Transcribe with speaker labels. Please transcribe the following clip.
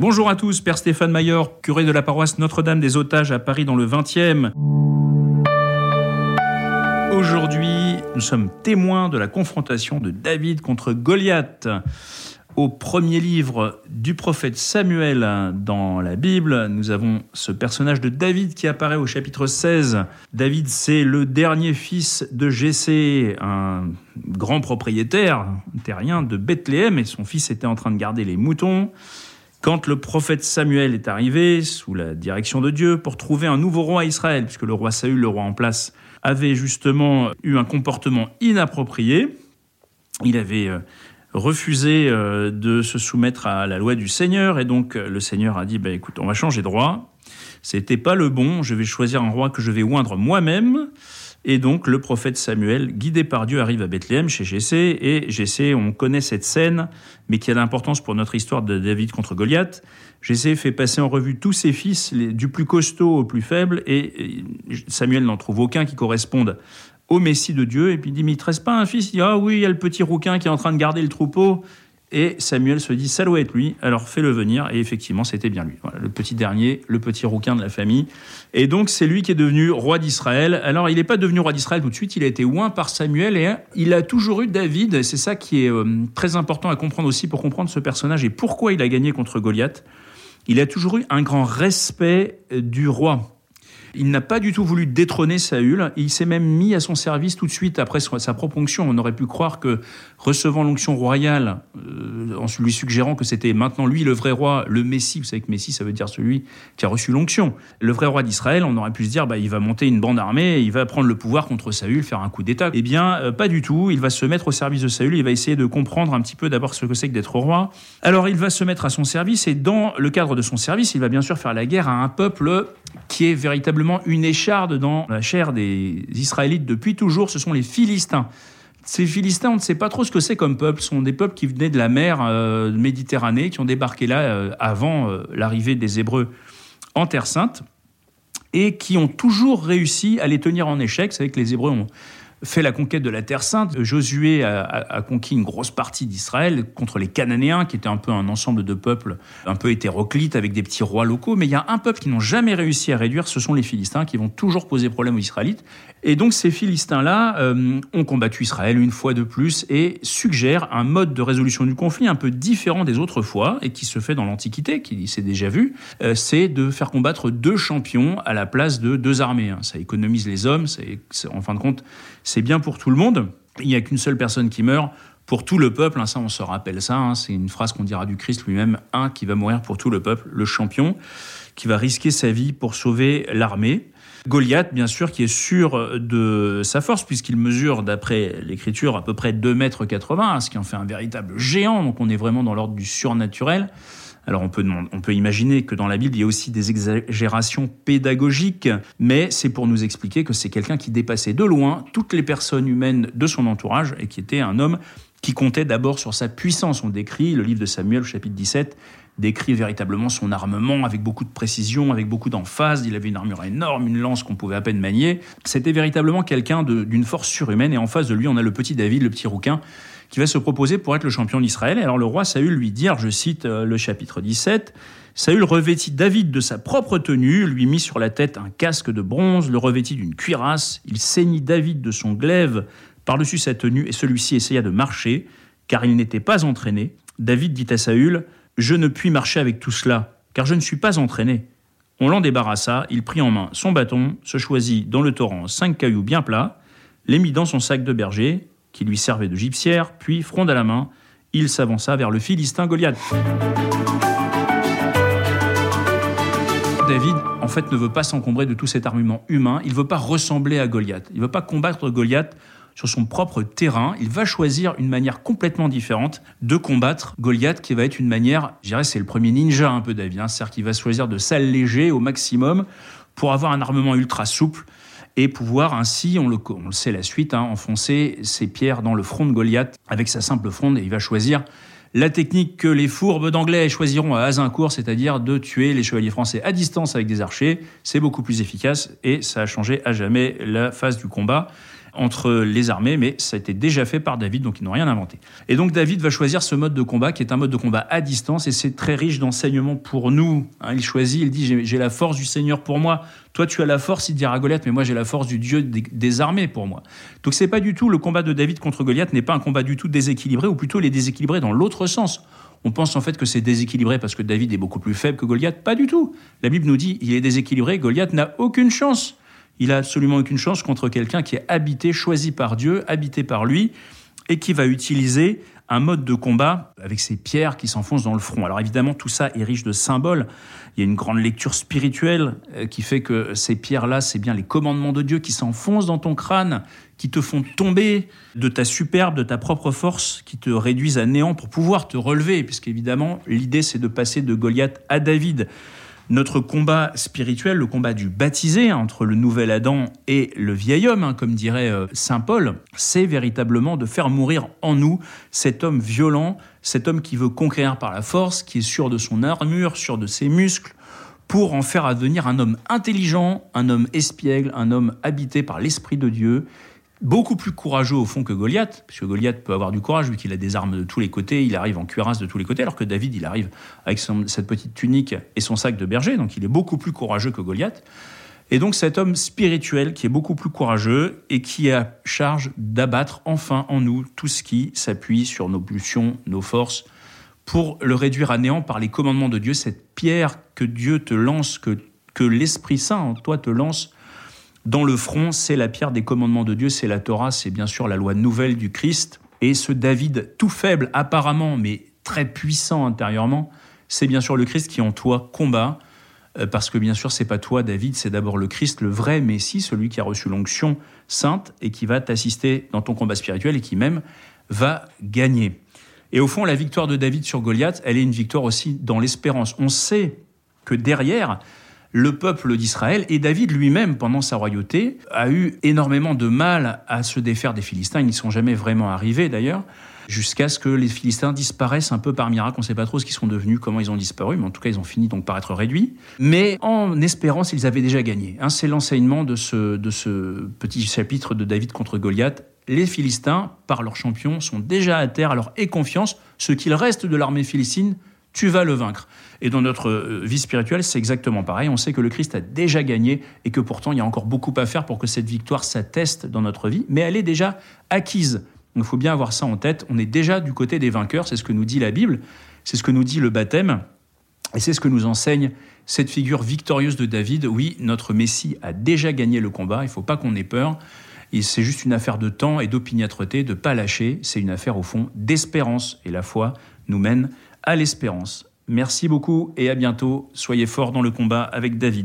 Speaker 1: Bonjour à tous, Père Stéphane Maillard, curé de la paroisse Notre-Dame des Otages à Paris dans le 20e. Aujourd'hui, nous sommes témoins de la confrontation de David contre Goliath. Au premier livre du prophète Samuel dans la Bible, nous avons ce personnage de David qui apparaît au chapitre 16. David, c'est le dernier fils de Jessé, un grand propriétaire terrien de Bethléem, et son fils était en train de garder les moutons. Quand le prophète Samuel est arrivé, sous la direction de Dieu, pour trouver un nouveau roi à Israël, puisque le roi Saül, le roi en place, avait justement eu un comportement inapproprié, il avait euh, refusé euh, de se soumettre à la loi du Seigneur, et donc euh, le Seigneur a dit, bah, écoute, on va changer de roi, c'était pas le bon, je vais choisir un roi que je vais oindre moi-même, et donc le prophète Samuel, guidé par Dieu, arrive à Bethléem chez Jessé. Et Jessé, on connaît cette scène, mais qui a l'importance pour notre histoire de David contre Goliath. Jessé fait passer en revue tous ses fils, du plus costaud au plus faible, et Samuel n'en trouve aucun qui corresponde au Messie de Dieu. Et puis il dit, mais il ne pas un fils? Il dit, ah oui, il y a le petit rouquin qui est en train de garder le troupeau. Et Samuel se dit, ça doit être lui, alors fais-le venir. Et effectivement, c'était bien lui. Voilà, le petit dernier, le petit rouquin de la famille. Et donc, c'est lui qui est devenu roi d'Israël. Alors, il n'est pas devenu roi d'Israël tout de suite, il a été oint par Samuel et il a toujours eu David. C'est ça qui est euh, très important à comprendre aussi pour comprendre ce personnage et pourquoi il a gagné contre Goliath. Il a toujours eu un grand respect euh, du roi. Il n'a pas du tout voulu détrôner Saül. Il s'est même mis à son service tout de suite après sa propre onction. On aurait pu croire que recevant l'onction royale, euh, en lui suggérant que c'était maintenant lui le vrai roi, le Messie, vous savez que Messie ça veut dire celui qui a reçu l'onction, le vrai roi d'Israël, on aurait pu se dire bah, il va monter une bande armée, il va prendre le pouvoir contre Saül, faire un coup d'État. Eh bien, euh, pas du tout. Il va se mettre au service de Saül, il va essayer de comprendre un petit peu d'abord ce que c'est que d'être roi. Alors il va se mettre à son service et dans le cadre de son service, il va bien sûr faire la guerre à un peuple qui est véritablement une écharde dans la chair des Israélites depuis toujours, ce sont les Philistins. Ces Philistins, on ne sait pas trop ce que c'est comme peuple. Ce sont des peuples qui venaient de la mer euh, Méditerranée, qui ont débarqué là euh, avant euh, l'arrivée des Hébreux en Terre Sainte, et qui ont toujours réussi à les tenir en échec. Vous que les Hébreux ont fait la conquête de la Terre Sainte. Josué a, conquis une grosse partie d'Israël contre les Cananéens, qui étaient un peu un ensemble de peuples un peu hétéroclites avec des petits rois locaux. Mais il y a un peuple qui n'ont jamais réussi à réduire, ce sont les Philistins, qui vont toujours poser problème aux Israélites. Et donc ces Philistins-là euh, ont combattu Israël une fois de plus et suggèrent un mode de résolution du conflit un peu différent des autres fois et qui se fait dans l'Antiquité, qui s'est déjà vu, euh, c'est de faire combattre deux champions à la place de deux armées. Hein. Ça économise les hommes, en fin de compte, c'est bien pour tout le monde. Il n'y a qu'une seule personne qui meurt pour tout le peuple. Hein, ça, on se rappelle ça. Hein. c'est une phrase qu'on dira du Christ lui-même un qui va mourir pour tout le peuple, le champion, qui va risquer sa vie pour sauver l'armée. Goliath, bien sûr, qui est sûr de sa force, puisqu'il mesure, d'après l'écriture, à peu près 2 mètres 80, ce qui en fait un véritable géant. Donc on est vraiment dans l'ordre du surnaturel. Alors on peut, on peut imaginer que dans la Bible, il y a aussi des exagérations pédagogiques, mais c'est pour nous expliquer que c'est quelqu'un qui dépassait de loin toutes les personnes humaines de son entourage et qui était un homme qui comptait d'abord sur sa puissance. On décrit, le livre de Samuel, chapitre 17, décrit véritablement son armement avec beaucoup de précision, avec beaucoup d'emphase. Il avait une armure énorme, une lance qu'on pouvait à peine manier. C'était véritablement quelqu'un d'une force surhumaine. Et en face de lui, on a le petit David, le petit rouquin, qui va se proposer pour être le champion d'Israël. Alors le roi Saül lui dit, je cite euh, le chapitre 17, Saül revêtit David de sa propre tenue, lui mit sur la tête un casque de bronze, le revêtit d'une cuirasse, il ceignit David de son glaive par-dessus sa tenue, et celui-ci essaya de marcher, car il n'était pas entraîné. David dit à Saül, Je ne puis marcher avec tout cela, car je ne suis pas entraîné. On l'en débarrassa, il prit en main son bâton, se choisit dans le torrent cinq cailloux bien plats, les mit dans son sac de berger, qui lui servait de gypsière, puis, fronde à la main, il s'avança vers le Philistin Goliath. David, en fait, ne veut pas s'encombrer de tout cet armement humain, il ne veut pas ressembler à Goliath, il ne veut pas combattre Goliath sur son propre terrain, il va choisir une manière complètement différente de combattre Goliath, qui va être une manière, je dirais, c'est le premier ninja un peu David, hein, c'est-à-dire qu'il va choisir de s'alléger au maximum pour avoir un armement ultra souple et pouvoir ainsi, on le, sait la suite, hein, enfoncer ses pierres dans le front de Goliath avec sa simple fronde et il va choisir la technique que les fourbes d'anglais choisiront à Azincourt, c'est-à-dire de tuer les chevaliers français à distance avec des archers. C'est beaucoup plus efficace et ça a changé à jamais la phase du combat. Entre les armées, mais ça a été déjà fait par David, donc ils n'ont rien inventé. Et donc David va choisir ce mode de combat qui est un mode de combat à distance, et c'est très riche d'enseignements pour nous. Hein. il choisit, il dit, j'ai la force du Seigneur pour moi. Toi, tu as la force, il dit à Goliath, mais moi j'ai la force du Dieu des, armées pour moi. Donc c'est pas du tout, le combat de David contre Goliath n'est pas un combat du tout déséquilibré, ou plutôt les déséquilibré dans l'autre sens. On pense en fait que c'est déséquilibré parce que David est beaucoup plus faible que Goliath. Pas du tout. La Bible nous dit il est déséquilibré, Goliath n'a aucune chance. Il a absolument aucune chance contre quelqu'un qui est habité, choisi par Dieu, habité par lui, et qui va utiliser un mode de combat avec ces pierres qui s'enfoncent dans le front. Alors évidemment, tout ça est riche de symboles. Il y a une grande lecture spirituelle euh, qui fait que ces pierres-là, c'est bien les commandements de Dieu qui s'enfoncent dans ton crâne, qui te font tomber de ta superbe, de ta propre force, qui te réduisent à néant pour pouvoir te relever, puisqu'évidemment, l'idée c'est de passer de Goliath à David. Notre combat spirituel, le combat du baptisé entre le nouvel Adam et le vieil homme, hein, comme dirait euh, Saint Paul, c'est véritablement de faire mourir en nous cet homme violent, cet homme qui veut conquérir par la force, qui est sûr de son armure, sûr de ses muscles, pour en faire advenir un homme intelligent, un homme espiègle, un homme habité par l'Esprit de Dieu, beaucoup plus courageux au fond que Goliath, puisque Goliath peut avoir du courage vu qu'il a des armes de tous les côtés, il arrive en cuirasse de tous les côtés, alors que David, il arrive avec cette petite tunique et son sac de berger, donc il est beaucoup plus courageux que Goliath. Et donc cet homme spirituel qui est beaucoup plus courageux et qui a charge d'abattre enfin en nous tout ce qui s'appuie sur nos pulsions, nos forces, pour le réduire à néant par les commandements de Dieu, cette pierre que Dieu te lance, que, que l'Esprit Saint en toi te lance dans le front, c'est la pierre des commandements de Dieu, c'est la Torah, c'est bien sûr la loi nouvelle du Christ. Et ce David tout faible apparemment, mais très puissant intérieurement, c'est bien sûr le Christ qui en toi combat, euh, parce que bien sûr c'est pas toi David, c'est d'abord le Christ, le vrai Messie, celui qui a reçu l'onction sainte et qui va t'assister dans ton combat spirituel et qui même va gagner. Et au fond, la victoire de David sur Goliath, elle est une victoire aussi dans l'espérance. On sait que derrière, le peuple d'Israël et David lui-même, pendant sa royauté, a eu énormément de mal à se défaire des Philistins. Ils n'y sont jamais vraiment arrivés d'ailleurs, jusqu'à ce que les Philistins disparaissent un peu par miracle. On ne sait pas trop ce qu'ils sont devenus, comment ils ont disparu, mais en tout cas, ils ont fini donc par être réduits. Mais en espérance, ils avaient déjà gagné. C'est l'enseignement de ce, de ce petit chapitre de David contre Goliath. Les Philistins, par leur champion, sont déjà à terre, alors aie confiance, ce qu'il reste de l'armée philistine tu vas le vaincre. Et dans notre euh, vie spirituelle, c'est exactement pareil. On sait que le Christ a déjà gagné et que pourtant il y a encore beaucoup à faire pour que cette victoire s'atteste dans notre vie, mais elle est déjà acquise. Il faut bien avoir ça en tête. On est déjà du côté des vainqueurs, c'est ce que nous dit la Bible, c'est ce que nous dit le baptême, et c'est ce que nous enseigne cette figure victorieuse de David. Oui, notre Messie a déjà gagné le combat, il ne faut pas qu'on ait peur. C'est juste une affaire de temps et d'opiniâtreté, de ne pas lâcher. C'est une affaire au fond d'espérance. Et la foi nous mène à l'espérance. Merci beaucoup et à bientôt. Soyez forts dans le combat avec David.